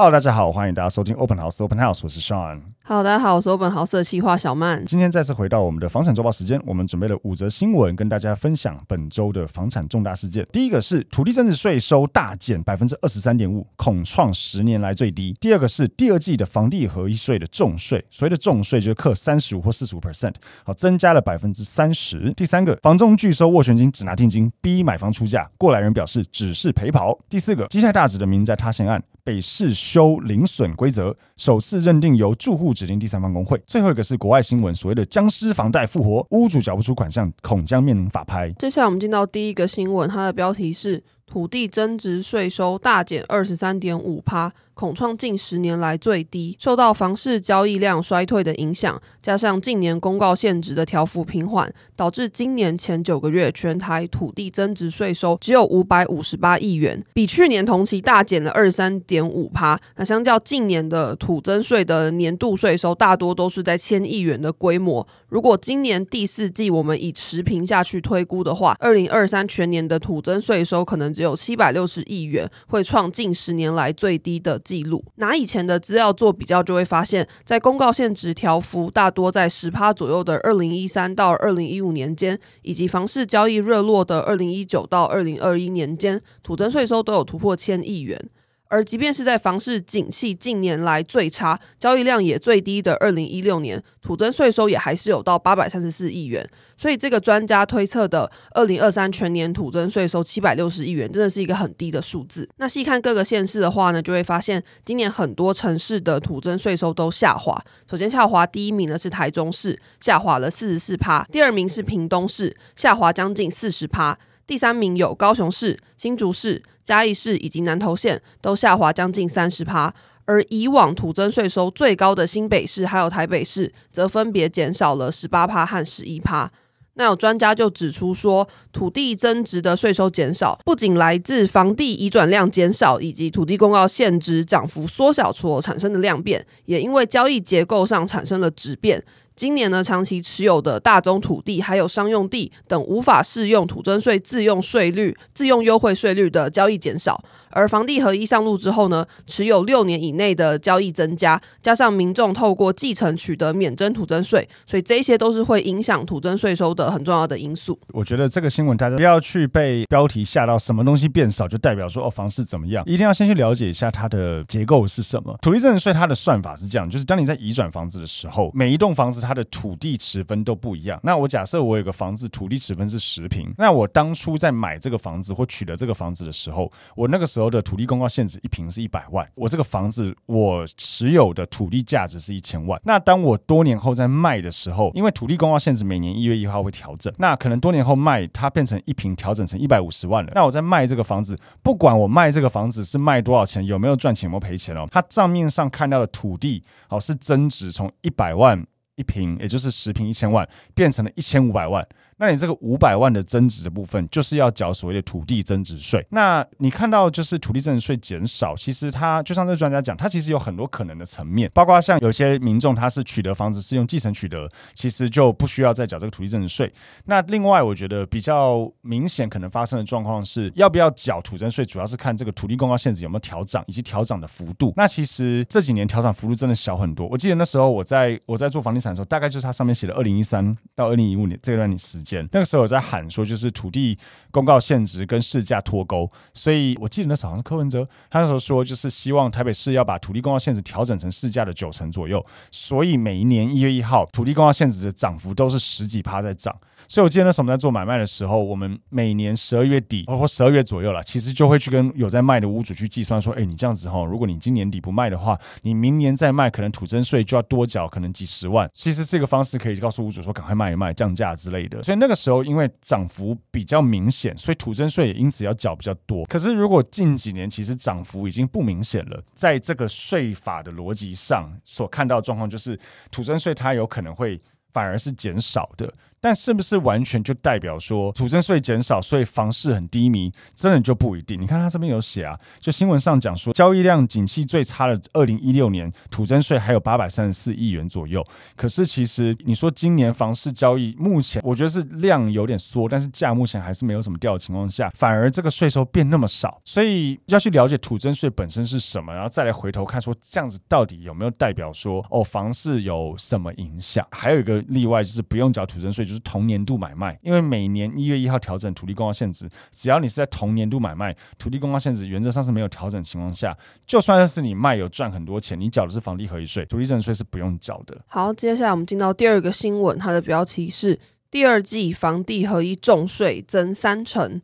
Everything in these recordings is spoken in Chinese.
Hello，大家好，欢迎大家收听 Open House Open House，我是 Sean。Hello，大家好，我是 Open House 的企划小曼。今天再次回到我们的房产周报时间，我们准备了五则新闻跟大家分享本周的房产重大事件。第一个是土地增值税收大减百分之二十三点五，恐创十年来最低。第二个是第二季的房地合一税的重税，所谓的重税就是课三十五或四十五 percent，好，增加了百分之三十。第三个，房仲拒收斡旋金，只拿定金，逼买方出价，过来人表示只是陪跑。第四个，基泰大直的民宅塌陷案。被市修零损规则，首次认定由住户指定第三方工会。最后一个是国外新闻，所谓的僵尸房贷复活，屋主缴不出款项，恐将面临法拍。接下来我们进到第一个新闻，它的标题是土地增值税收大减二十三点五趴。恐创近十年来最低，受到房市交易量衰退的影响，加上近年公告限值的调幅平缓，导致今年前九个月全台土地增值税收只有五百五十八亿元，比去年同期大减了二十三点五趴。那相较近年的土增税的年度税收，大多都是在千亿元的规模。如果今年第四季我们以持平下去推估的话，二零二三全年的土增税收可能只有七百六十亿元，会创近十年来最低的记录。拿以前的资料做比较，就会发现，在公告限值条幅大多在十趴左右的二零一三到二零一五年间，以及房市交易热络的二零一九到二零二一年间，土增税收都有突破千亿元。而即便是在房市景气近年来最差、交易量也最低的二零一六年，土增税收也还是有到八百三十四亿元。所以这个专家推测的二零二三全年土增税收七百六十亿元，真的是一个很低的数字。那细看各个县市的话呢，就会发现今年很多城市的土增税收都下滑。首先下滑第一名呢是台中市，下滑了四十四趴；第二名是屏东市，下滑将近四十趴；第三名有高雄市、新竹市。嘉义市以及南投县都下滑将近三十趴，而以往土增税收最高的新北市还有台北市，则分别减少了十八趴和十一趴。那有专家就指出说，土地增值的税收减少，不仅来自房地移转量减少，以及土地公告现值涨幅缩小所产生的量变，也因为交易结构上产生了质变。今年呢，长期持有的大宗土地还有商用地等无法适用土增税自用税率、自用优惠税率的交易减少。而房地合一上路之后呢，持有六年以内的交易增加，加上民众透过继承取得免征土增税，所以这些都是会影响土增税收的很重要的因素。我觉得这个新闻大家不要去被标题吓到，什么东西变少就代表说哦房市怎么样，一定要先去了解一下它的结构是什么。土地增值税它的算法是这样，就是当你在移转房子的时候，每一栋房子它的土地持分都不一样。那我假设我有个房子土地持分是十平，那我当初在买这个房子或取得这个房子的时候，我那个时候的土地公告限值一平是一百万，我这个房子我持有的土地价值是一千万。那当我多年后在卖的时候，因为土地公告限值每年一月一号会调整，那可能多年后卖它变成一平调整成一百五十万了。那我在卖这个房子，不管我卖这个房子是卖多少钱，有没有赚钱，有没有赔钱哦，它账面上看到的土地好是增值从一百万一平，也就是十平一千万，变成了一千五百万。那你这个五百万的增值的部分，就是要缴所谓的土地增值税。那你看到就是土地增值税减少，其实它就像这个专家讲，它其实有很多可能的层面，包括像有些民众他是取得房子是用继承取得，其实就不需要再缴这个土地增值税。那另外我觉得比较明显可能发生的状况是，要不要缴土增税，主要是看这个土地公告限制有没有调涨，以及调涨的幅度。那其实这几年调涨幅度真的小很多。我记得那时候我在我在做房地产的时候，大概就是它上面写的二零一三到二零一五年这段时间。那个时候我在喊说，就是土地公告限值跟市价脱钩，所以我记得那时候好像是柯文哲，他那时候说就是希望台北市要把土地公告限值调整成市价的九成左右，所以每一年一月一号土地公告限值的涨幅都是十几趴在涨。所以，我记得那时候我们在做买卖的时候，我们每年十二月底或十二月左右了，其实就会去跟有在卖的屋主去计算说，哎，你这样子哈，如果你今年底不卖的话，你明年再卖，可能土增税就要多缴，可能几十万。其实这个方式可以告诉屋主说，赶快卖一卖，降价之类的。所以那个时候，因为涨幅比较明显，所以土增税也因此要缴比较多。可是，如果近几年其实涨幅已经不明显了，在这个税法的逻辑上所看到的状况，就是土增税它有可能会反而是减少的。但是不是完全就代表说土增税减少，所以房市很低迷？真的就不一定。你看他这边有写啊，就新闻上讲说，交易量景气最差的二零一六年，土增税还有八百三十四亿元左右。可是其实你说今年房市交易目前，我觉得是量有点缩，但是价目前还是没有什么掉的情况下，反而这个税收变那么少。所以要去了解土增税本身是什么，然后再来回头看说这样子到底有没有代表说哦房市有什么影响？还有一个例外就是不用缴土增税。就是同年度买卖，因为每年一月一号调整土地公告限值，只要你是在同年度买卖，土地公告限值原则上是没有调整情况下，就算是你卖有赚很多钱，你缴的是房地合一税，土地增值税是不用缴的。好，接下来我们进到第二个新闻，它的标题是第二季房地合一重税增三成，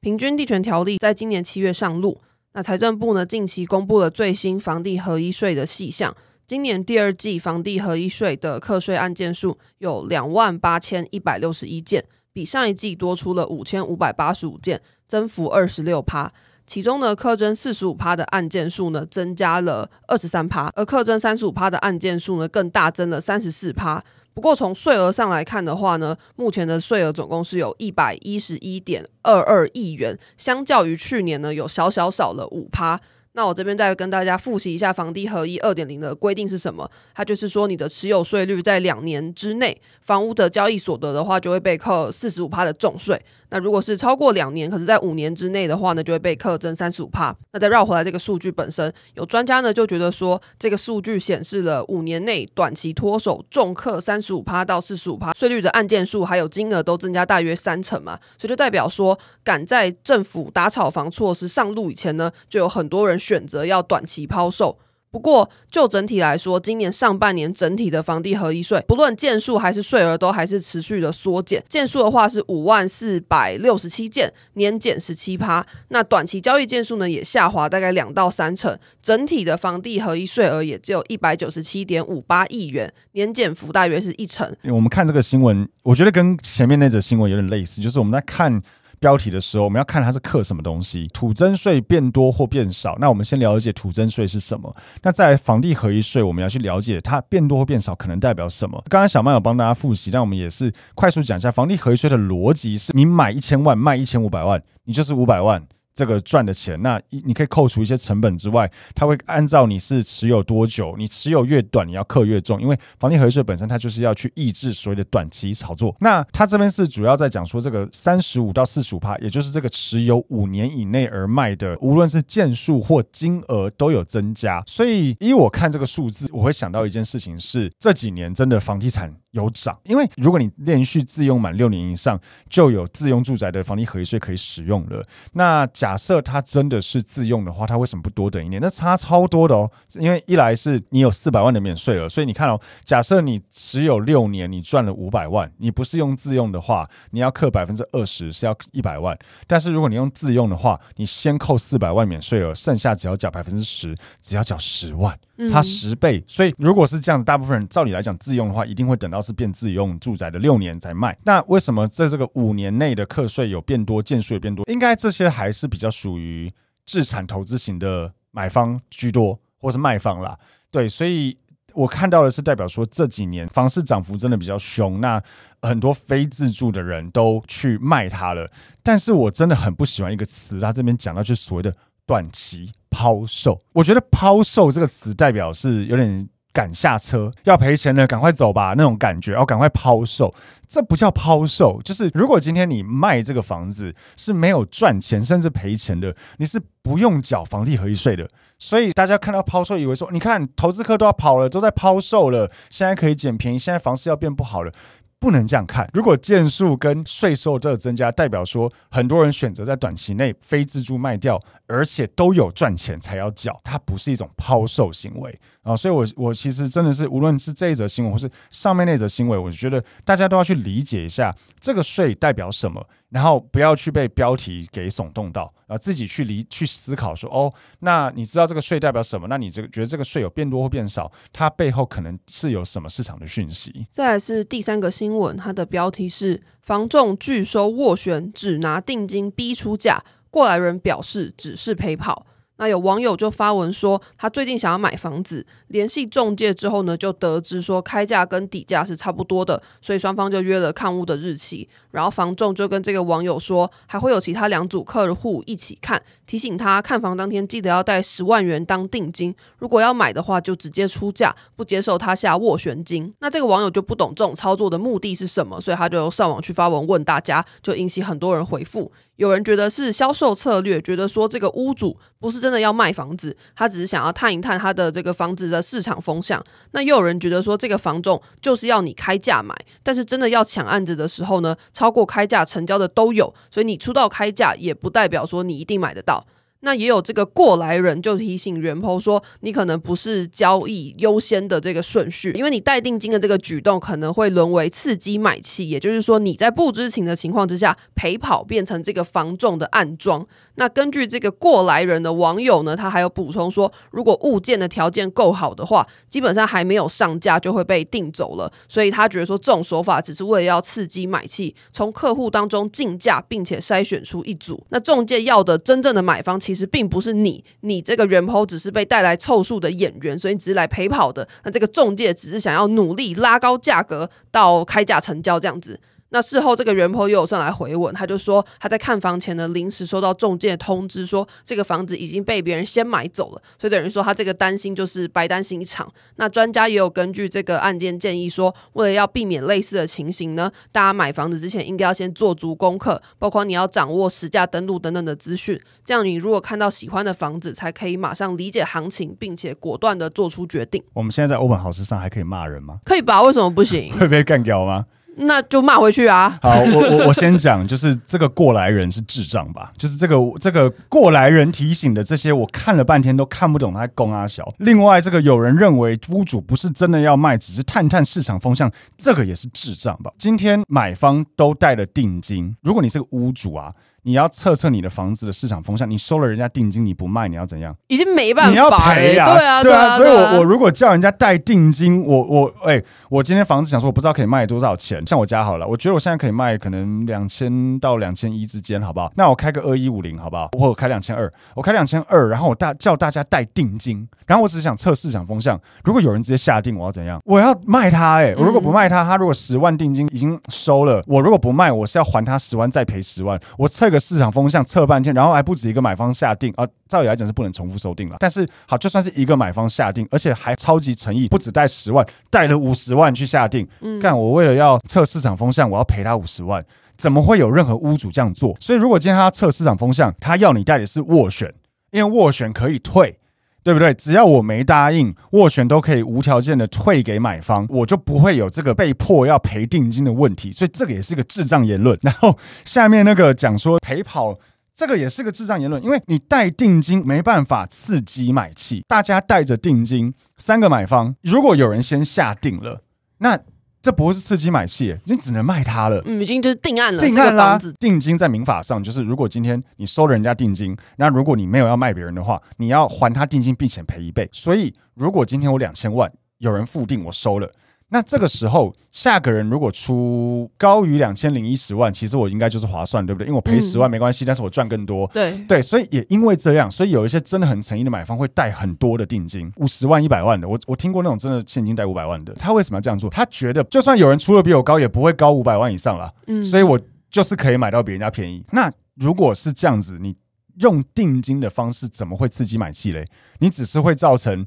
平均地权条例在今年七月上路。那财政部呢近期公布了最新房地合一税的细项。今年第二季房地合一税的课税案件数有两万八千一百六十一件，比上一季多出了五千五百八十五件，增幅二十六趴。其中呢，课征四十五趴的案件数呢增加了二十三趴，而课征三十五趴的案件数呢更大增了三十四趴。不过从税额上来看的话呢，目前的税额总共是有一百一十一点二二亿元，相较于去年呢有小小少了五趴。那我这边再跟大家复习一下房地合一二点零的规定是什么？它就是说，你的持有税率在两年之内，房屋的交易所得的话，就会被扣四十五趴的重税。那如果是超过两年，可是在五年之内的话呢，就会被课征三十五趴。那再绕回来这个数据本身，有专家呢就觉得说，这个数据显示了五年内短期脱手重课三十五趴到四十五趴税率的案件数还有金额都增加大约三成嘛，所以就代表说，赶在政府打炒房措施上路以前呢，就有很多人选择要短期抛售。不过，就整体来说，今年上半年整体的房地合一税，不论件数还是税额，都还是持续的缩减。件数的话是五万四百六十七件，年减十七趴。那短期交易件数呢，也下滑大概两到三成。整体的房地合一税额也只有一百九十七点五八亿元，年减幅大约是一成。我们看这个新闻，我觉得跟前面那则新闻有点类似，就是我们在看。标题的时候，我们要看它是刻什么东西，土增税变多或变少。那我们先了解土增税是什么。那在房地合一税，我们要去了解它变多或变少可能代表什么。刚刚小曼有帮大家复习，但我们也是快速讲一下房地合一税的逻辑：是你买一千万，卖一千五百万，你就是五百万。这个赚的钱，那你可以扣除一些成本之外，它会按照你是持有多久，你持有越短，你要克越重，因为房地合税本身它就是要去抑制所谓的短期炒作。那它这边是主要在讲说这个三十五到四十五趴，也就是这个持有五年以内而卖的，无论是件数或金额都有增加。所以以我看这个数字，我会想到一件事情是这几年真的房地产有涨，因为如果你连续自用满六年以上，就有自用住宅的房地合一税可以使用了。那假设它真的是自用的话，它为什么不多等一年？那差超多的哦。因为一来是你有四百万的免税额，所以你看哦，假设你持有六年，你赚了五百万，你不是用自用的话，你要扣百分之二十，是要一百万。但是如果你用自用的话，你先扣四百万免税额，剩下只要缴百分之十，只要缴十万，差十倍。所以如果是这样，大部分人照理来讲自用的话，一定会等到是变自用住宅的六年才卖。那为什么在这个五年内的课税有变多，件数也变多？应该这些还是比较属。于自产投资型的买方居多，或是卖方啦。对，所以我看到的是代表说这几年房市涨幅真的比较凶，那很多非自住的人都去卖它了。但是我真的很不喜欢一个词，他这边讲到就是所谓的短期抛售。我觉得抛售这个词代表是有点。赶下车要赔钱了，赶快走吧那种感觉，要赶快抛售，这不叫抛售，就是如果今天你卖这个房子是没有赚钱甚至赔钱的，你是不用缴房地合一税的。所以大家看到抛售，以为说，你看投资客都要跑了，都在抛售了，现在可以捡便宜，现在房市要变不好了。不能这样看。如果件数跟税收这个增加，代表说很多人选择在短期内非自住卖掉，而且都有赚钱才要缴，它不是一种抛售行为啊。所以我，我我其实真的是，无论是这一则新闻，或是上面那则新闻，我觉得大家都要去理解一下这个税代表什么。然后不要去被标题给耸动到，啊，自己去理去思考说，哦，那你知道这个税代表什么？那你这个觉得这个税有变多或变少，它背后可能是有什么市场的讯息？再来是第三个新闻，它的标题是房仲拒收斡旋，只拿定金逼出价，过来人表示只是陪跑。那有网友就发文说，他最近想要买房子，联系中介之后呢，就得知说开价跟底价是差不多的，所以双方就约了看屋的日期。然后房仲就跟这个网友说，还会有其他两组客户一起看，提醒他看房当天记得要带十万元当定金，如果要买的话就直接出价，不接受他下斡旋金。那这个网友就不懂这种操作的目的是什么，所以他就上网去发文问大家，就引起很多人回复。有人觉得是销售策略，觉得说这个屋主不是真的要卖房子，他只是想要探一探他的这个房子的市场风向。那又有人觉得说这个房仲就是要你开价买，但是真的要抢案子的时候呢，包括开价成交的都有，所以你出到开价也不代表说你一定买得到。那也有这个过来人就提醒原 po 说，你可能不是交易优先的这个顺序，因为你带定金的这个举动可能会沦为刺激买气，也就是说你在不知情的情况之下陪跑，变成这个防重的暗装。那根据这个过来人的网友呢，他还有补充说，如果物件的条件够好的话，基本上还没有上架就会被定走了，所以他觉得说这种手法只是为了要刺激买气，从客户当中竞价，并且筛选出一组。那中介要的真正的买方其其实并不是你，你这个原 p 只是被带来凑数的演员，所以你只是来陪跑的。那这个中介只是想要努力拉高价格到开价成交这样子。那事后，这个原 po 又有上来回文，他就说他在看房前呢，临时收到中介通知，说这个房子已经被别人先买走了，所以等于说他这个担心就是白担心一场。那专家也有根据这个案件建议说，为了要避免类似的情形呢，大家买房子之前应该要先做足功课，包括你要掌握实价登录等等的资讯，这样你如果看到喜欢的房子，才可以马上理解行情，并且果断的做出决定。我们现在在欧本豪斯上还可以骂人吗？可以吧？为什么不行？会被干掉吗？那就骂回去啊！好，我我我先讲，就是这个过来人是智障吧？就是这个这个过来人提醒的这些，我看了半天都看不懂他在攻阿小。另外，这个有人认为屋主不是真的要卖，只是探探市场风向，这个也是智障吧？今天买方都带了定金，如果你是个屋主啊。你要测测你的房子的市场风向，你收了人家定金，你不卖，你要怎样？已经没办法，你要赔呀、啊，对啊，对啊。所以我我如果叫人家带定金，我我哎、欸，我今天房子想说，我不知道可以卖多少钱。像我家好了，我觉得我现在可以卖可能两千到两千一之间，好不好？那我开个二一五零，好不好？我开两千二，我开两千二，然后我大叫大家带定金，然后我只是想测市场风向。如果有人直接下定，我要怎样？我要卖他哎、欸！我如果不卖他，他如果十万定金已经收了，我如果不卖，我是要还他十万再赔十万。我测个市场风向。测半天，然后还不止一个买方下定啊！照理来讲是不能重复收定了。但是好，就算是一个买方下定，而且还超级诚意，不止带十万，带了五十万去下定。嗯，干我为了要测市场风向，我要赔他五十万，怎么会有任何屋主这样做？所以如果今天他要测市场风向，他要你带的是斡旋，因为斡旋可以退。对不对？只要我没答应，斡旋都可以无条件的退给买方，我就不会有这个被迫要赔定金的问题。所以这个也是个智障言论。然后下面那个讲说陪跑，这个也是个智障言论，因为你带定金没办法刺激买气，大家带着定金，三个买方，如果有人先下定了，那。这不是刺激买气，你只能卖他了。嗯，已经就是定案了。定案啦，定金在民法上就是，如果今天你收了人家定金，那如果你没有要卖别人的话，你要还他定金，并且赔一倍。所以，如果今天我两千万，有人付定，我收了。那这个时候，下个人如果出高于两千零一十万，其实我应该就是划算，对不对？因为我赔十万没关系，嗯、但是我赚更多。对对，所以也因为这样，所以有一些真的很诚意的买方会带很多的定金，五十万、一百万的。我我听过那种真的现金带五百万的，他为什么要这样做？他觉得就算有人出的比我高，也不会高五百万以上了。嗯，所以我就是可以买到比人家便宜。那如果是这样子，你用定金的方式，怎么会刺激买气嘞？你只是会造成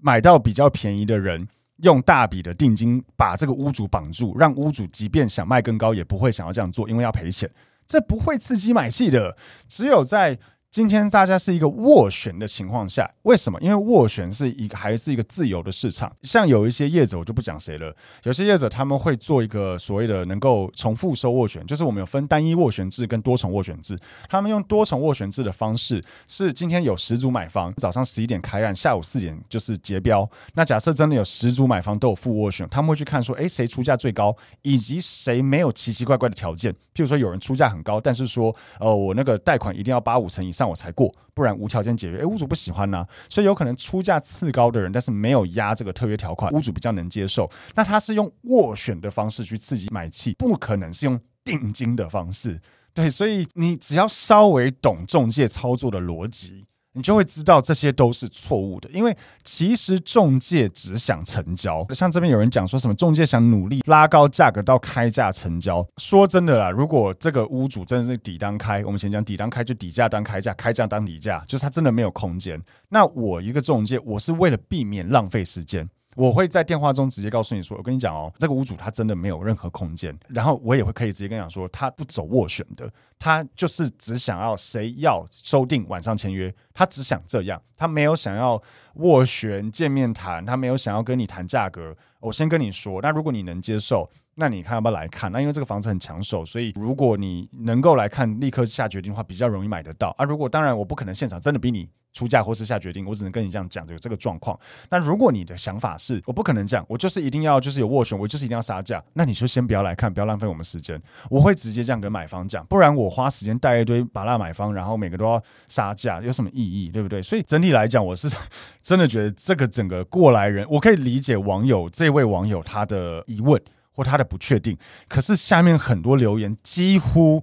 买到比较便宜的人。用大笔的定金把这个屋主绑住，让屋主即便想卖更高，也不会想要这样做，因为要赔钱，这不会刺激买气的。只有在今天大家是一个斡旋的情况下，为什么？因为斡旋是一个还是一个自由的市场。像有一些业者，我就不讲谁了。有些业者他们会做一个所谓的能够重复收斡旋，就是我们有分单一斡旋制跟多重斡旋制。他们用多重斡旋制的方式，是今天有十组买方，早上十一点开案，下午四点就是结标。那假设真的有十组买方都有附斡旋，他们会去看说，诶，谁出价最高，以及谁没有奇奇怪怪的条件。譬如说，有人出价很高，但是说，呃，我那个贷款一定要八五成以上。但我才过，不然无条件解约。诶，屋主不喜欢呢、所以有可能出价次高的人，但是没有压这个特约条款，屋主比较能接受。那他是用斡旋的方式去刺激买气，不可能是用定金的方式。对，所以你只要稍微懂中介操作的逻辑，你就会知道这些都是错误的，因为其实中介只想成交。像这边有人讲说什么中介想努力拉高价格到开价成交。说真的啦，如果这个屋主真的是底单开，我们先讲底单开就底价当开价，开价当底价，就是他真的没有空间。那我一个中介，我是为了避免浪费时间。我会在电话中直接告诉你说，我跟你讲哦，这个屋主他真的没有任何空间。然后我也会可以直接跟你讲说，他不走斡旋的，他就是只想要谁要收定晚上签约，他只想这样，他没有想要斡旋见面谈，他没有想要跟你谈价格。我先跟你说，那如果你能接受，那你看要不要来看？那因为这个房子很抢手，所以如果你能够来看，立刻下决定的话，比较容易买得到啊。如果当然我不可能现场真的逼你。出价或是下决定，我只能跟你这样讲，有这个状况。那如果你的想法是我不可能这样，我就是一定要就是有斡旋，我就是一定要杀价，那你就先不要来看，不要浪费我们时间。我会直接这样跟买方讲，不然我花时间带一堆把那买方，然后每个都要杀价，有什么意义？对不对？所以整体来讲，我是 真的觉得这个整个过来人，我可以理解网友这位网友他的疑问或他的不确定，可是下面很多留言几乎。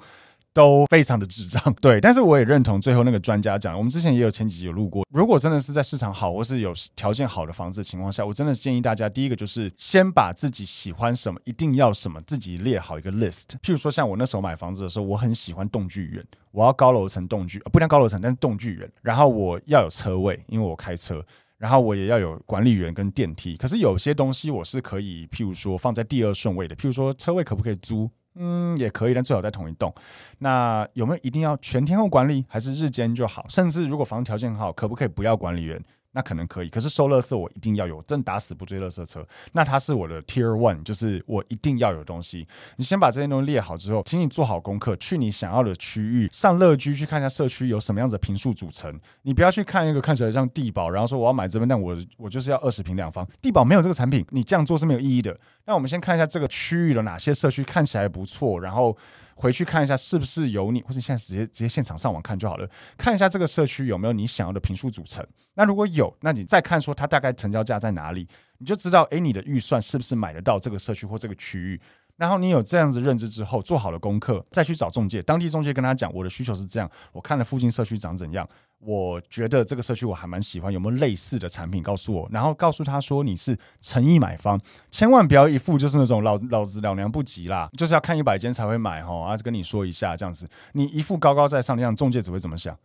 都非常的智障，对，但是我也认同最后那个专家讲，我们之前也有前几集有录过，如果真的是在市场好或是有条件好的房子的情况下，我真的建议大家，第一个就是先把自己喜欢什么，一定要什么，自己列好一个 list。譬如说像我那时候买房子的时候，我很喜欢动距远，我要高楼层动距，不讲高楼层，但是动距远，然后我要有车位，因为我开车，然后我也要有管理员跟电梯。可是有些东西我是可以，譬如说放在第二顺位的，譬如说车位可不可以租？嗯，也可以，但最好在同一栋。那有没有一定要全天候管理，还是日间就好？甚至如果房条件好，可不可以不要管理员？那可能可以，可是收垃圾我一定要有，真打死不追垃圾车。那它是我的 Tier One，就是我一定要有东西。你先把这些东西列好之后，请你做好功课，去你想要的区域，上乐居去看一下社区有什么样子的平数组成。你不要去看一个看起来像地堡，然后说我要买这边，但我我就是要二十平两房，地堡没有这个产品，你这样做是没有意义的。那我们先看一下这个区域的哪些社区看起来不错，然后。回去看一下是不是有你，或者现在直接直接现场上网看就好了。看一下这个社区有没有你想要的坪数组成。那如果有，那你再看说它大概成交价在哪里，你就知道，诶，你的预算是不是买得到这个社区或这个区域。然后你有这样子认知之后，做好了功课，再去找中介，当地中介跟他讲，我的需求是这样，我看了附近社区长怎样，我觉得这个社区我还蛮喜欢，有没有类似的产品告诉我，然后告诉他说你是诚意买方，千万不要一副就是那种老老子老娘不急啦，就是要看一百间才会买哈，啊跟你说一下这样子，你一副高高在上的样中，介只会怎么想？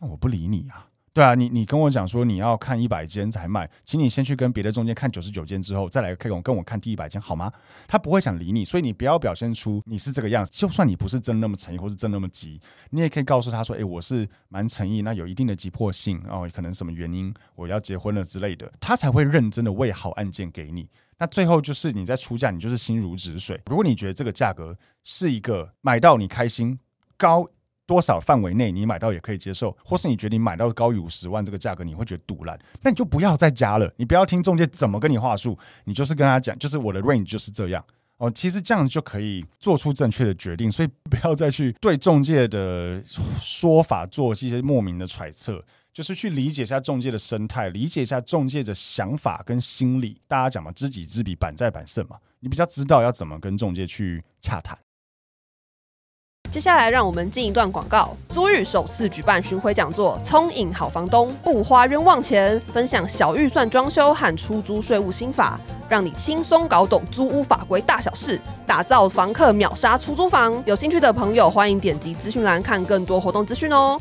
那我不理你啊。对啊，你你跟我讲说你要看一百间才卖，请你先去跟别的中介看九十九间之后，再来跟我跟我看第一百间好吗？他不会想理你，所以你不要表现出你是这个样子。就算你不是真那么诚意，或是真那么急，你也可以告诉他说：“诶，我是蛮诚意，那有一定的急迫性哦，可能什么原因我要结婚了之类的，他才会认真的为好案件给你。那最后就是你在出价，你就是心如止水。如果你觉得这个价格是一个买到你开心高。”多少范围内你买到也可以接受，或是你觉得你买到高于五十万这个价格你会觉得赌烂，那你就不要再加了。你不要听中介怎么跟你话术，你就是跟他讲，就是我的 range 就是这样哦。其实这样就可以做出正确的决定，所以不要再去对中介的说法做一些莫名的揣测，就是去理解一下中介的生态，理解一下中介的想法跟心理。大家讲嘛，知己知彼，百战百胜嘛，你比较知道要怎么跟中介去洽谈。接下来，让我们进一段广告。租寓首次举办巡回讲座，聪颖好房东，不花冤枉钱，分享小预算装修和出租税务心法，让你轻松搞懂租屋法规大小事，打造房客秒杀出租房。有兴趣的朋友，欢迎点击资讯栏看更多活动资讯哦。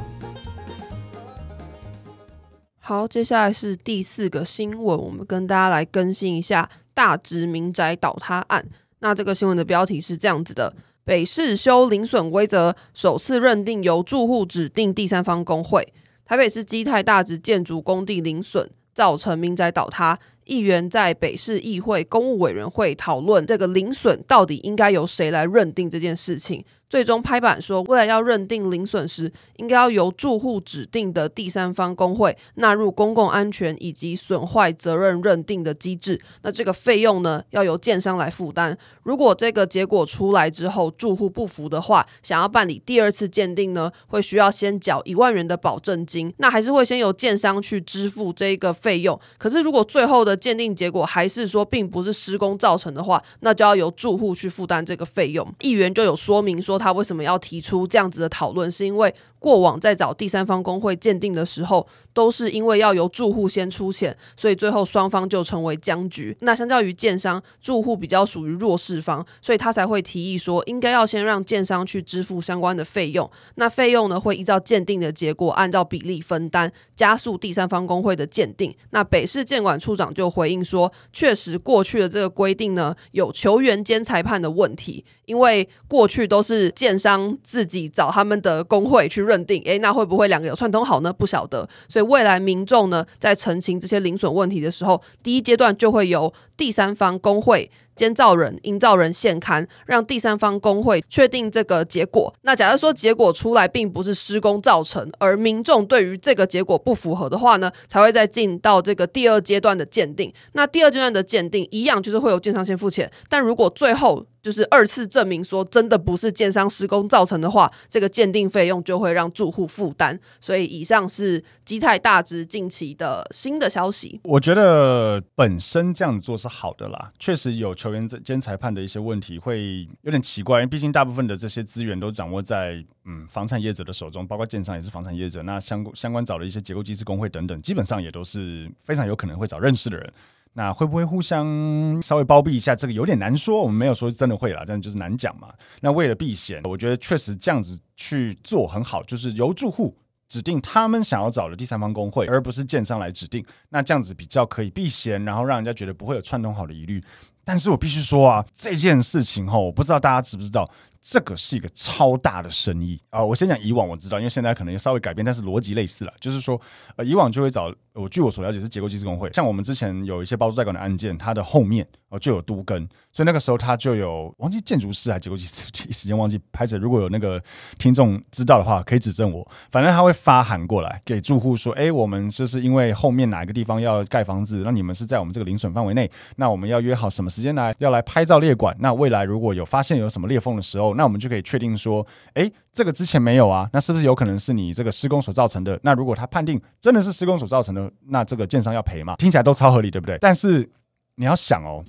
好，接下来是第四个新闻，我们跟大家来更新一下大直民宅倒塌案。那这个新闻的标题是这样子的。北市修零损规则，首次认定由住户指定第三方公会。台北市基泰大直建筑工地零损，造成民宅倒塌。议员在北市议会公务委员会讨论这个零损到底应该由谁来认定这件事情。最终拍板说，未来要认定零损失，应该要由住户指定的第三方工会纳入公共安全以及损坏责任认定的机制。那这个费用呢，要由建商来负担。如果这个结果出来之后，住户不服的话，想要办理第二次鉴定呢，会需要先缴一万元的保证金。那还是会先由建商去支付这个费用。可是如果最后的鉴定结果还是说并不是施工造成的话，那就要由住户去负担这个费用。议员就有说明说，他为什么要提出这样子的讨论，是因为。过往在找第三方工会鉴定的时候，都是因为要由住户先出钱，所以最后双方就成为僵局。那相较于建商，住户比较属于弱势方，所以他才会提议说，应该要先让建商去支付相关的费用。那费用呢，会依照鉴定的结果按照比例分担，加速第三方工会的鉴定。那北市建管处长就回应说，确实过去的这个规定呢，有球员兼裁判的问题。因为过去都是建商自己找他们的工会去认定，诶，那会不会两个有串通好呢？不晓得。所以未来民众呢，在澄清这些零损问题的时候，第一阶段就会由第三方工会。监造人、营造人现勘，让第三方工会确定这个结果。那假如说结果出来并不是施工造成，而民众对于这个结果不符合的话呢，才会再进到这个第二阶段的鉴定。那第二阶段的鉴定一样，就是会有建商先付钱。但如果最后就是二次证明说真的不是建商施工造成的话，这个鉴定费用就会让住户负担。所以以上是基泰大直近期的新的消息。我觉得本身这样做是好的啦，确实有。球员兼裁判的一些问题会有点奇怪，毕竟大部分的这些资源都掌握在嗯房产业者的手中，包括建商也是房产业者。那相相关找的一些结构技师工会等等，基本上也都是非常有可能会找认识的人。那会不会互相稍微包庇一下？这个有点难说。我们没有说真的会啦，但就是难讲嘛。那为了避嫌，我觉得确实这样子去做很好，就是由住户。指定他们想要找的第三方工会，而不是建商来指定。那这样子比较可以避嫌，然后让人家觉得不会有串通好的疑虑。但是我必须说啊，这件事情哈，我不知道大家知不知道，这个是一个超大的生意啊。我先讲以往我知道，因为现在可能稍微改变，但是逻辑类似了，就是说，呃，以往就会找。我据我所了解是结构技师工会，像我们之前有一些包租代管的案件，它的后面哦就有都根，所以那个时候他就有忘记建筑师还是结构技师，一时间忘记拍摄。如果有那个听众知道的话，可以指正我。反正他会发函过来给住户说，哎，我们就是因为后面哪一个地方要盖房子，那你们是在我们这个邻损范围内，那我们要约好什么时间来要来拍照列管。那未来如果有发现有什么裂缝的时候，那我们就可以确定说，哎，这个之前没有啊，那是不是有可能是你这个施工所造成的？那如果他判定真的是施工所造成的，那这个建商。要赔嘛？听起来都超合理，对不对？但是你要想哦，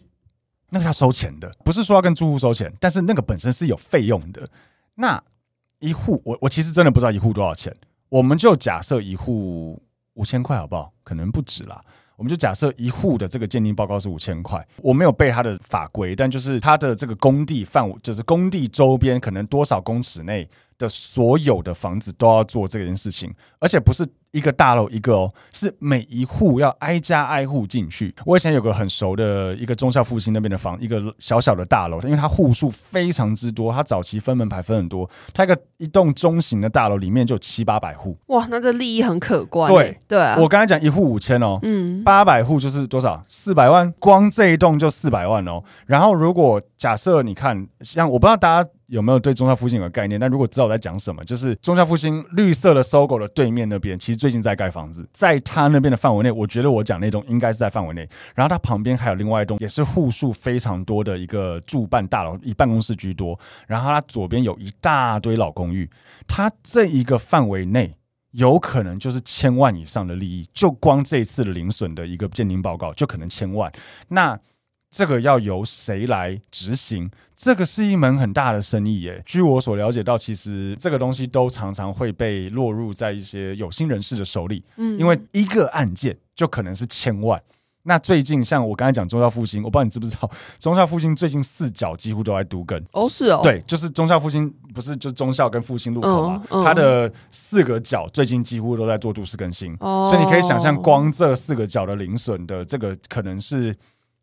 那个要收钱的，不是说要跟住户收钱，但是那个本身是有费用的。那一户，我我其实真的不知道一户多少钱，我们就假设一户五千块好不好？可能不止啦。我们就假设一户的这个鉴定报告是五千块，我没有背他的法规，但就是他的这个工地范围，就是工地周边可能多少公尺内的所有的房子都要做这件事情，而且不是。一个大楼一个哦，是每一户要挨家挨户进去。我以前有个很熟的一个中校复兴那边的房，一个小小的大楼，因为它户数非常之多，它早期分门牌分很多，它一个一栋中型的大楼里面就有七八百户。哇，那这利益很可观。对对啊，我刚才讲一户五千哦，嗯，八百户就是多少？四百万，光这一栋就四百万哦。然后如果假设你看，像我不知道大家。有没有对中孝复兴有个概念？但如果知道我在讲什么，就是中孝复兴绿色的 SOGO 的对面那边，其实最近在盖房子，在他那边的范围内，我觉得我讲那栋应该是在范围内。然后它旁边还有另外一栋，也是户数非常多的一个住办大楼，以办公室居多。然后它左边有一大堆老公寓，它这一个范围内有可能就是千万以上的利益，就光这一次的零损的一个鉴定报告就可能千万。那这个要由谁来执行？这个是一门很大的生意耶。据我所了解到，其实这个东西都常常会被落入在一些有心人士的手里。嗯，因为一个案件就可能是千万。那最近像我刚才讲中孝复兴，我不知道你知不知道，中孝复兴最近四角几乎都在都更。哦，是哦。对，就是中孝复兴，不是就中孝跟复兴路口嘛？嗯嗯、它的四个角最近几乎都在做都市更新。哦。所以你可以想象，光这四个角的零损的这个可能是。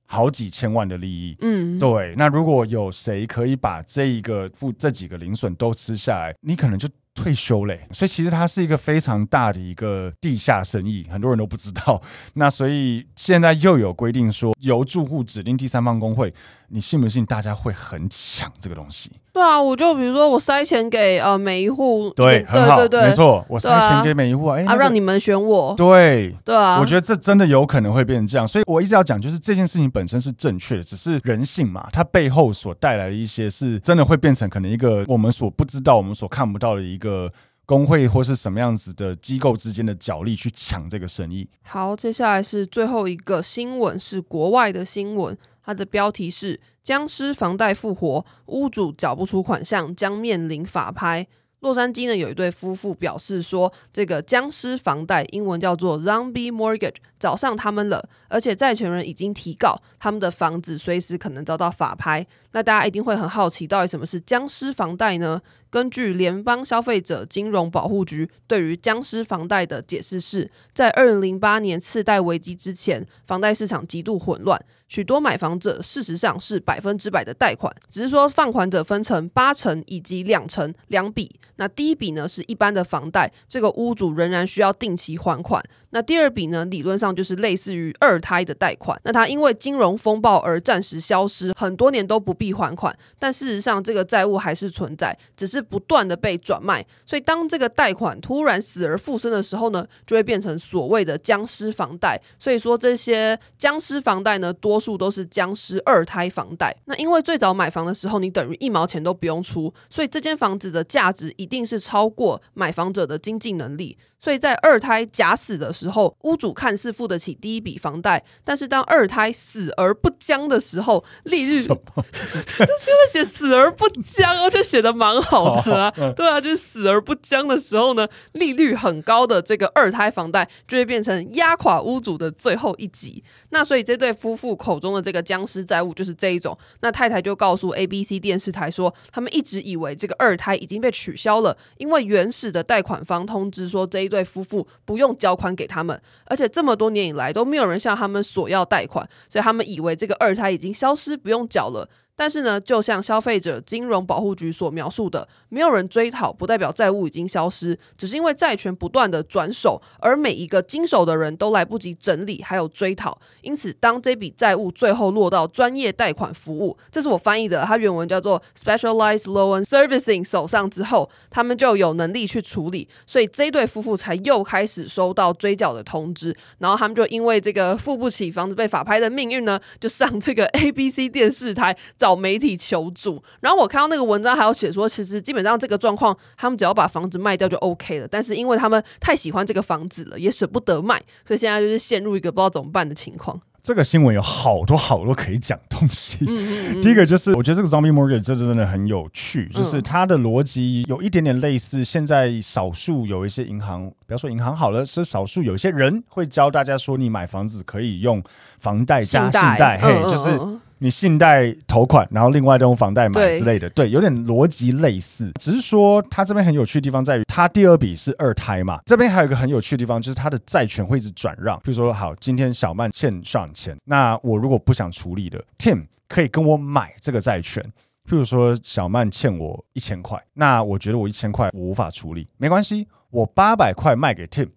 好几千万的利益，嗯，对。那如果有谁可以把这一个付这几个零损都吃下来，你可能就退休嘞。所以其实它是一个非常大的一个地下生意，很多人都不知道。那所以现在又有规定说，由住户指定第三方工会。你信不信大家会很抢这个东西？对啊，我就比如说我塞钱给呃每一户，对，很好，对没错，我塞钱给每一户，哎，啊，让你们选我，对对啊，我觉得这真的有可能会变成这样，所以我一直要讲，就是这件事情本身是正确的，只是人性嘛，它背后所带来的一些是真的会变成可能一个我们所不知道、我们所看不到的一个。工会或是什么样子的机构之间的角力去抢这个生意。好，接下来是最后一个新闻，是国外的新闻，它的标题是“僵尸房贷复活，屋主缴不出款项将面临法拍”。洛杉矶呢，有一对夫妇表示说，这个僵尸房贷英文叫做 Zombie Mortgage，找上他们了，而且债权人已经提告，他们的房子随时可能遭到法拍。那大家一定会很好奇，到底什么是僵尸房贷呢？根据联邦消费者金融保护局对于僵尸房贷的解释是，在二零零八年次贷危机之前，房贷市场极度混乱。许多买房者事实上是百分之百的贷款，只是说放款者分成八成以及两成两笔。那第一笔呢是一般的房贷，这个屋主仍然需要定期还款。那第二笔呢，理论上就是类似于二胎的贷款。那它因为金融风暴而暂时消失，很多年都不必还款。但事实上这个债务还是存在，只是不断的被转卖。所以当这个贷款突然死而复生的时候呢，就会变成所谓的僵尸房贷。所以说这些僵尸房贷呢多。数都是僵尸二胎房贷。那因为最早买房的时候，你等于一毛钱都不用出，所以这间房子的价值一定是超过买房者的经济能力。所以在二胎假死的时候，屋主看似付得起第一笔房贷，但是当二胎死而不僵的时候，利率什么？这是写死而不僵哦，就写的蛮好的啊。对啊，就是死而不僵的时候呢，利率很高的这个二胎房贷就会变成压垮屋主的最后一击。那所以这对夫妇口中的这个僵尸债务就是这一种。那太太就告诉 ABC 电视台说，他们一直以为这个二胎已经被取消了，因为原始的贷款方通知说这一对夫妇不用交款给他们，而且这么多年以来都没有人向他们索要贷款，所以他们以为这个二胎已经消失，不用缴了。但是呢，就像消费者金融保护局所描述的，没有人追讨，不代表债务已经消失，只是因为债权不断的转手，而每一个经手的人都来不及整理还有追讨。因此，当这笔债务最后落到专业贷款服务，这是我翻译的，它原文叫做 Specialized Loan Servicing 手上之后，他们就有能力去处理，所以这对夫妇才又开始收到追缴的通知，然后他们就因为这个付不起房子被法拍的命运呢，就上这个 ABC 电视台找媒体求助，然后我看到那个文章还有写说，其实基本上这个状况，他们只要把房子卖掉就 OK 了。但是因为他们太喜欢这个房子了，也舍不得卖，所以现在就是陷入一个不知道怎么办的情况。这个新闻有好多好多可以讲东西。嗯嗯嗯，第一个就是，我觉得这个 Zombie Mortgage 这真的很有趣，就是它的逻辑有一点点类似现在少数有一些银行，不要说银行好了，是少数有一些人会教大家说，你买房子可以用房贷加信贷，嘿，就是。你信贷投款，然后另外都用房贷买之类的，对，对，有点逻辑类似。只是说，它这边很有趣的地方在于，它第二笔是二胎嘛。这边还有一个很有趣的地方，就是它的债权会一直转让。比如说，好，今天小曼欠上钱，那我如果不想处理的，Tim 可以跟我买这个债权。譬如说，小曼欠我一千块，那我觉得我一千块我无法处理，没关系，我八百块卖给 Tim。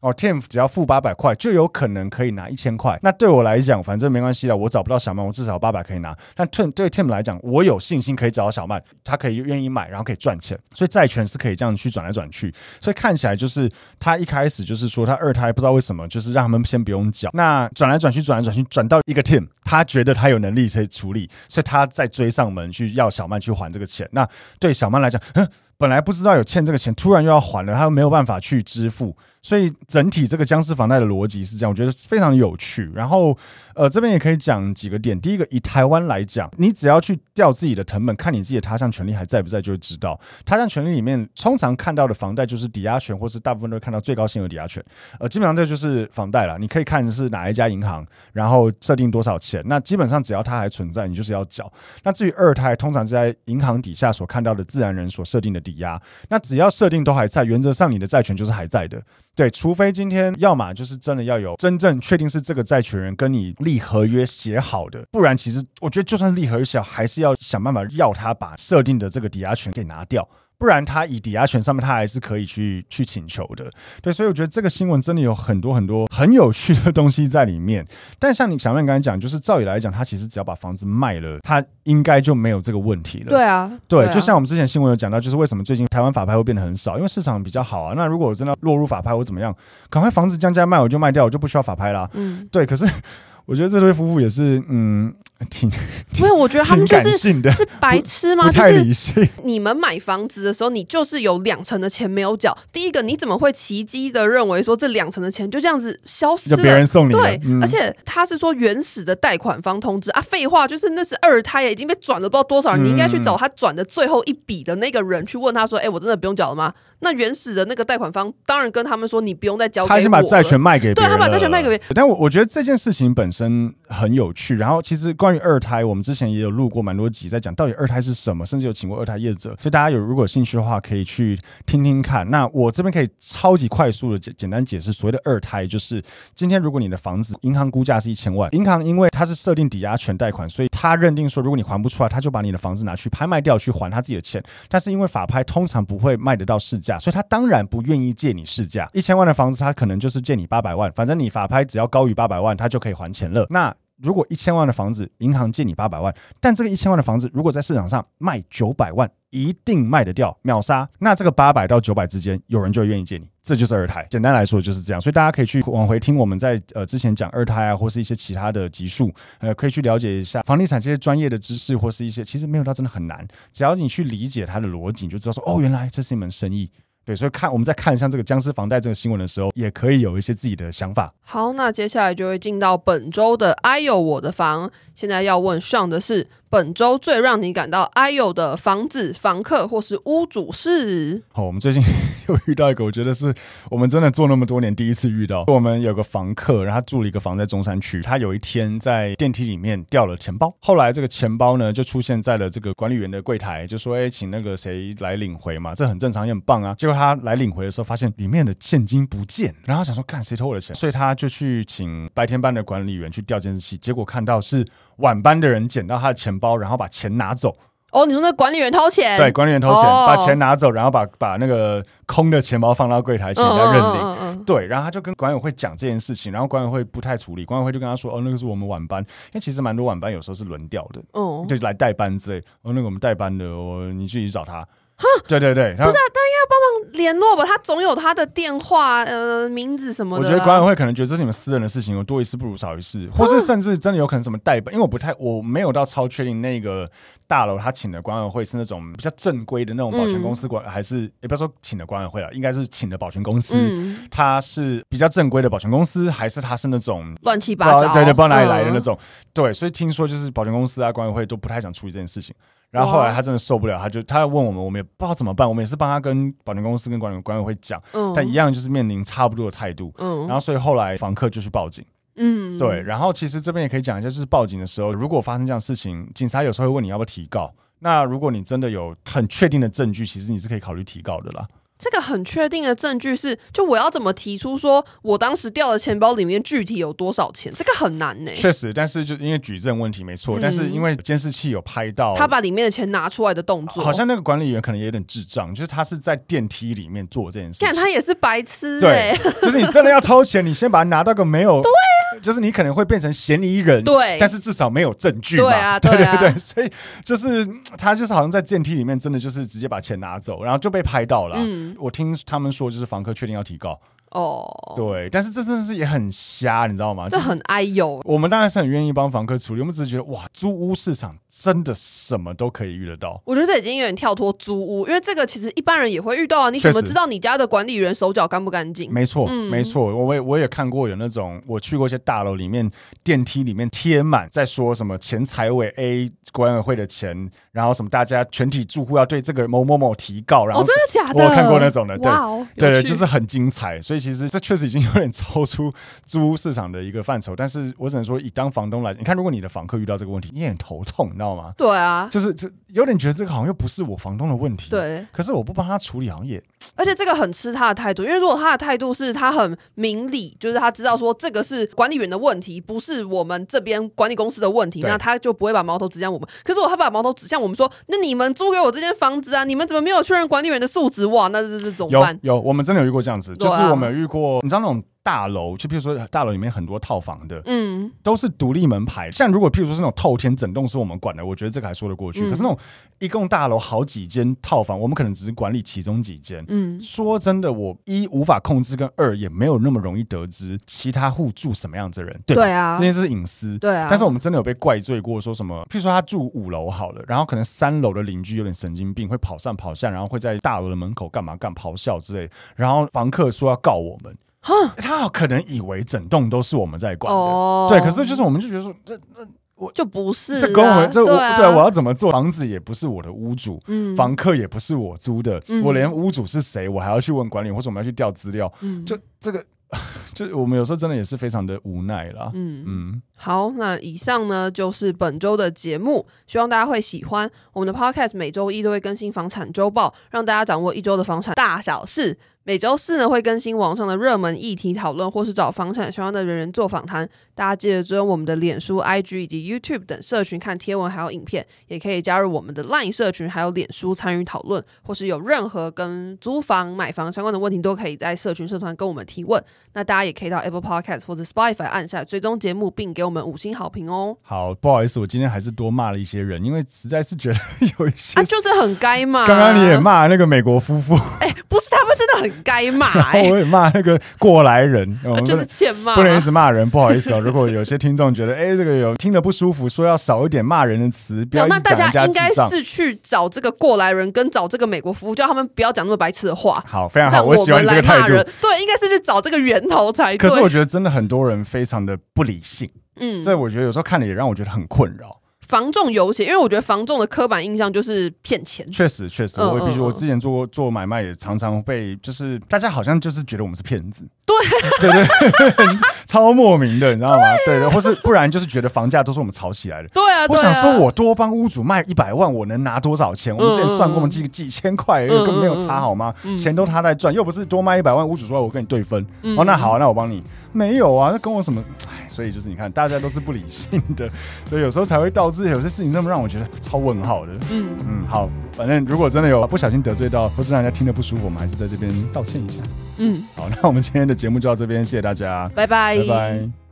哦，Tim 只要付八百块，就有可能可以拿一千块。那对我来讲，反正没关系了，我找不到小曼，我至少八百可以拿。但 Tim 对 Tim 来讲，我有信心可以找到小曼，他可以愿意买，然后可以赚钱。所以债权是可以这样去转来转去。所以看起来就是他一开始就是说他二胎不知道为什么，就是让他们先不用缴。那转来转去，转来转去，转到一个 Tim，他觉得他有能力可以处理，所以他再追上门去要小曼去还这个钱。那对小曼来讲，哼，本来不知道有欠这个钱，突然又要还了，他又没有办法去支付。所以整体这个僵尸房贷的逻辑是这样，我觉得非常有趣。然后，呃，这边也可以讲几个点。第一个，以台湾来讲，你只要去调自己的成本，看你自己的他项权利还在不在，就会知道他项权利里面通常看到的房贷就是抵押权，或是大部分都会看到最高限额抵押权。呃，基本上这就是房贷了。你可以看是哪一家银行，然后设定多少钱。那基本上只要它还存在，你就是要缴。那至于二胎，通常在银行底下所看到的自然人所设定的抵押，那只要设定都还在，原则上你的债权就是还在的。对，除非今天要么就是真的要有真正确定是这个债权人跟你立合约写好的，不然其实我觉得就算立合约写好，还是要想办法要他把设定的这个抵押权给拿掉。不然，他以抵押权上面，他还是可以去去请求的。对，所以我觉得这个新闻真的有很多很多很有趣的东西在里面。但像你小妹刚才讲，就是照理来讲，他其实只要把房子卖了，他应该就没有这个问题了。对啊，对，就像我们之前新闻有讲到，就是为什么最近台湾法拍会变得很少，因为市场比较好啊。那如果我真的落入法拍，我怎么样？赶快房子降价卖，我就卖掉，我就不需要法拍啦。嗯，对。可是我觉得这对夫妇也是，嗯，挺 没有，我觉得他们就是是白痴吗？太理性。就是你们买房子的时候，你就是有两成的钱没有缴。第一个，你怎么会奇迹的认为说这两成的钱就这样子消失了？别人送你对，嗯、而且他是说原始的贷款方通知啊，废话，就是那是二胎已经被转了不知道多少人，嗯、你应该去找他转的最后一笔的那个人去问他说，哎、欸，我真的不用缴了吗？那原始的那个贷款方当然跟他们说，你不用再交给我。他先把债权卖给对，他把债权卖给别人。但我我觉得这件事情本身真很有趣。然后其实关于二胎，我们之前也有录过蛮多集，在讲到底二胎是什么，甚至有请过二胎业者。所以大家有如果有兴趣的话，可以去听听看。那我这边可以超级快速的简简单解释，所谓的二胎就是今天如果你的房子银行估价是一千万，银行因为它是设定抵押权贷款，所以他认定说如果你还不出来，他就把你的房子拿去拍卖掉去还他自己的钱。但是因为法拍通常不会卖得到市价，所以他当然。不愿意借你市价一千万的房子，他可能就是借你八百万，反正你法拍只要高于八百万，他就可以还钱那如果一千万的房子，银行借你八百万，但这个一千万的房子如果在市场上卖九百万，一定卖得掉，秒杀。那这个八百到九百之间，有人就愿意借你，这就是二胎。简单来说就是这样，所以大家可以去往回听我们在呃之前讲二胎啊，或是一些其他的集数，呃，可以去了解一下房地产这些专业的知识，或是一些其实没有到真的很难，只要你去理解它的逻辑，你就知道说哦，原来这是一门生意。对，所以看我们在看像这个僵尸房贷这个新闻的时候，也可以有一些自己的想法。好，那接下来就会进到本周的哎呦我的房。现在要问上的是本周最让你感到哎呦的房子、房客或是屋主是？好，我们最近 又遇到一个，我觉得是我们真的做那么多年第一次遇到。我们有个房客，然后他住了一个房在中山区，他有一天在电梯里面掉了钱包，后来这个钱包呢就出现在了这个管理员的柜台，就说：“哎，请那个谁来领回嘛，这很正常，也很棒啊。”结果他来领回的时候，发现里面的现金不见，然后想说：“看谁偷我的钱？”所以他就去请白天班的管理员去调监视器，结果看到是。晚班的人捡到他的钱包，然后把钱拿走。哦，你说那管理员偷钱？对，管理员偷钱，哦、把钱拿走，然后把把那个空的钱包放到柜台，请人家认领。嗯嗯嗯嗯对，然后他就跟管委会讲这件事情，然后管委会不太处理，管委会就跟他说：“哦，那个是我们晚班，因为其实蛮多晚班有时候是轮调的，哦，就来代班之类。哦，那个我们代班的，我你自己找他。”哈，对对对，不是、啊，但应该要帮忙联络吧？他总有他的电话、呃，名字什么的、啊。我觉得管委会可能觉得这是你们私人的事情，我多一事不如少一事，或是甚至真的有可能什么代办，因为我不太，我没有到超确定那个大楼他请的管委会是那种比较正规的那种保全公司管，嗯、还是也不要说请的管委会了，应该是请的保全公司，嗯、他是比较正规的保全公司，还是他是那种乱七八糟，对对，不知道哪里来的那种，嗯、对，所以听说就是保全公司啊，管委会都不太想处理这件事情。然后后来他真的受不了，他就他要问我们，我们也不知道怎么办。我们也是帮他跟保全公司跟管理管委会讲，嗯、但一样就是面临差不多的态度。嗯，然后所以后来房客就去报警。嗯，对。然后其实这边也可以讲一下，就是报警的时候，如果发生这样的事情，警察有时候会问你要不要提告。那如果你真的有很确定的证据，其实你是可以考虑提告的啦。这个很确定的证据是，就我要怎么提出说我当时掉的钱包里面具体有多少钱？这个很难呢、欸。确实，但是就因为举证问题没错，嗯、但是因为监视器有拍到他把里面的钱拿出来的动作，好像那个管理员可能也有点智障，就是他是在电梯里面做这件事情。看他也是白痴、欸，对，就是你真的要偷钱，你先把它拿到个没有，对、啊，就是你可能会变成嫌疑人，对，但是至少没有证据嘛，对啊，对啊，对对对，所以就是他就是好像在电梯里面真的就是直接把钱拿走，然后就被拍到了。嗯，我听他们。说就是房客确定要提告。哦，oh, 对，但是这真的是也很瞎，你知道吗？这很哎呦。我们当然是很愿意帮房客处理，我们只是觉得哇，租屋市场真的什么都可以遇得到。我觉得这已经有点跳脱租屋，因为这个其实一般人也会遇到啊。你怎么知道你家的管理员手脚干不干净？没错，嗯、没错。我也我也看过有那种，我去过一些大楼里面电梯里面贴满在说什么前财委 A 管委会的钱，然后什么大家全体住户要对这个某某某提告，然后、哦、真的假的？我看过那种的，对对，就是很精彩。所以其实这确实已经。有点超出租屋市场的一个范畴，但是我只能说，以当房东来，你看，如果你的房客遇到这个问题，你也很头痛，你知道吗？对啊，就是这有点觉得这个好像又不是我房东的问题，对。可是我不帮他处理，好像也，而且这个很吃他的态度，因为如果他的态度是他很明理，就是他知道说这个是管理员的问题，不是我们这边管理公司的问题，那他就不会把矛头指向我们。可是他把矛头指向我们说，那你们租给我这间房子啊，你们怎么没有确认管理员的素质？哇，那这这怎么办？有有，我们真的有遇过这样子，就是我们有遇过，你知道那种。大楼，就譬如说大楼里面很多套房的，嗯，都是独立门牌。像如果譬如说是那种透天整栋是我们管的，我觉得这个还说得过去。嗯、可是那种一共大楼好几间套房，我们可能只是管理其中几间。嗯，说真的，我一无法控制，跟二也没有那么容易得知其他户住什么样子的人。对，对啊，这件事是隐私。对啊，但是我们真的有被怪罪过，说什么？譬如说他住五楼好了，然后可能三楼的邻居有点神经病，会跑上跑下，然后会在大楼的门口干嘛干咆哮之类，然后房客说要告我们。哈，他可能以为整栋都是我们在管的，哦、对。可是就是我们就觉得说，这这我就不是这跟我这我对、啊、对我要怎么做？房子也不是我的屋主，嗯，房客也不是我租的，嗯、我连屋主是谁，我还要去问管理，或者我们要去调资料，嗯，就这个。就我们有时候真的也是非常的无奈啦。嗯嗯，好，那以上呢就是本周的节目，希望大家会喜欢。我们的 Podcast 每周一都会更新房产周报，让大家掌握一周的房产大小事。每周四呢会更新网上的热门议题讨论，或是找房产相关的人人做访谈。大家记得追踪我们的脸书、IG 以及 YouTube 等社群看贴文还有影片，也可以加入我们的 LINE 社群，还有脸书参与讨论，或是有任何跟租房、买房相关的问题，都可以在社群社团跟我们提问。那大家也可以到 Apple Podcast 或者 Spotify 按下追踪节目，并给我们五星好评哦。好，不好意思，我今天还是多骂了一些人，因为实在是觉得有一些啊，就是很该骂。刚刚你也骂那个美国夫妇，哎、欸，不是他们真的很该骂、欸。我也骂那个过来人，就是欠骂，不能一直骂人，不好意思哦。如果有些 听众觉得，哎、欸，这个有听得不舒服，说要少一点骂人的词，不要讲人家。那大家应该是去找这个过来人，跟找这个美国夫妇，叫他们不要讲那么白痴的话。好，非常好，我喜欢这个态度。对，应该是去找这个源头才对。可是我觉得真的很多人非常的不理性，嗯，这我觉得有时候看了也让我觉得很困扰。房仲有写，因为我觉得房仲的刻板印象就是骗钱。确实，确实，我比如我之前做过做买卖，也常常被就是大家好像就是觉得我们是骗子。对，对 对，超莫名的，你知道吗？对的，或是不然就是觉得房价都是我们炒起来的。对啊，我想说，我多帮屋主卖一百万，我能拿多少钱？我们之前算过，我们几几千块，根本没有差，好吗？钱都他在赚，又不是多卖一百万，屋主说我跟你对分。哦，那好，那我帮你。没有啊，那跟我什么？哎，所以就是你看，大家都是不理性的，所以有时候才会导致有些事情这么让我觉得超问号的。嗯嗯，好，反正如果真的有不小心得罪到，或是让人家听得不舒服，我们还是在这边道歉一下。嗯，好，那我们今天的节目就到这边，谢谢大家，拜拜，拜拜。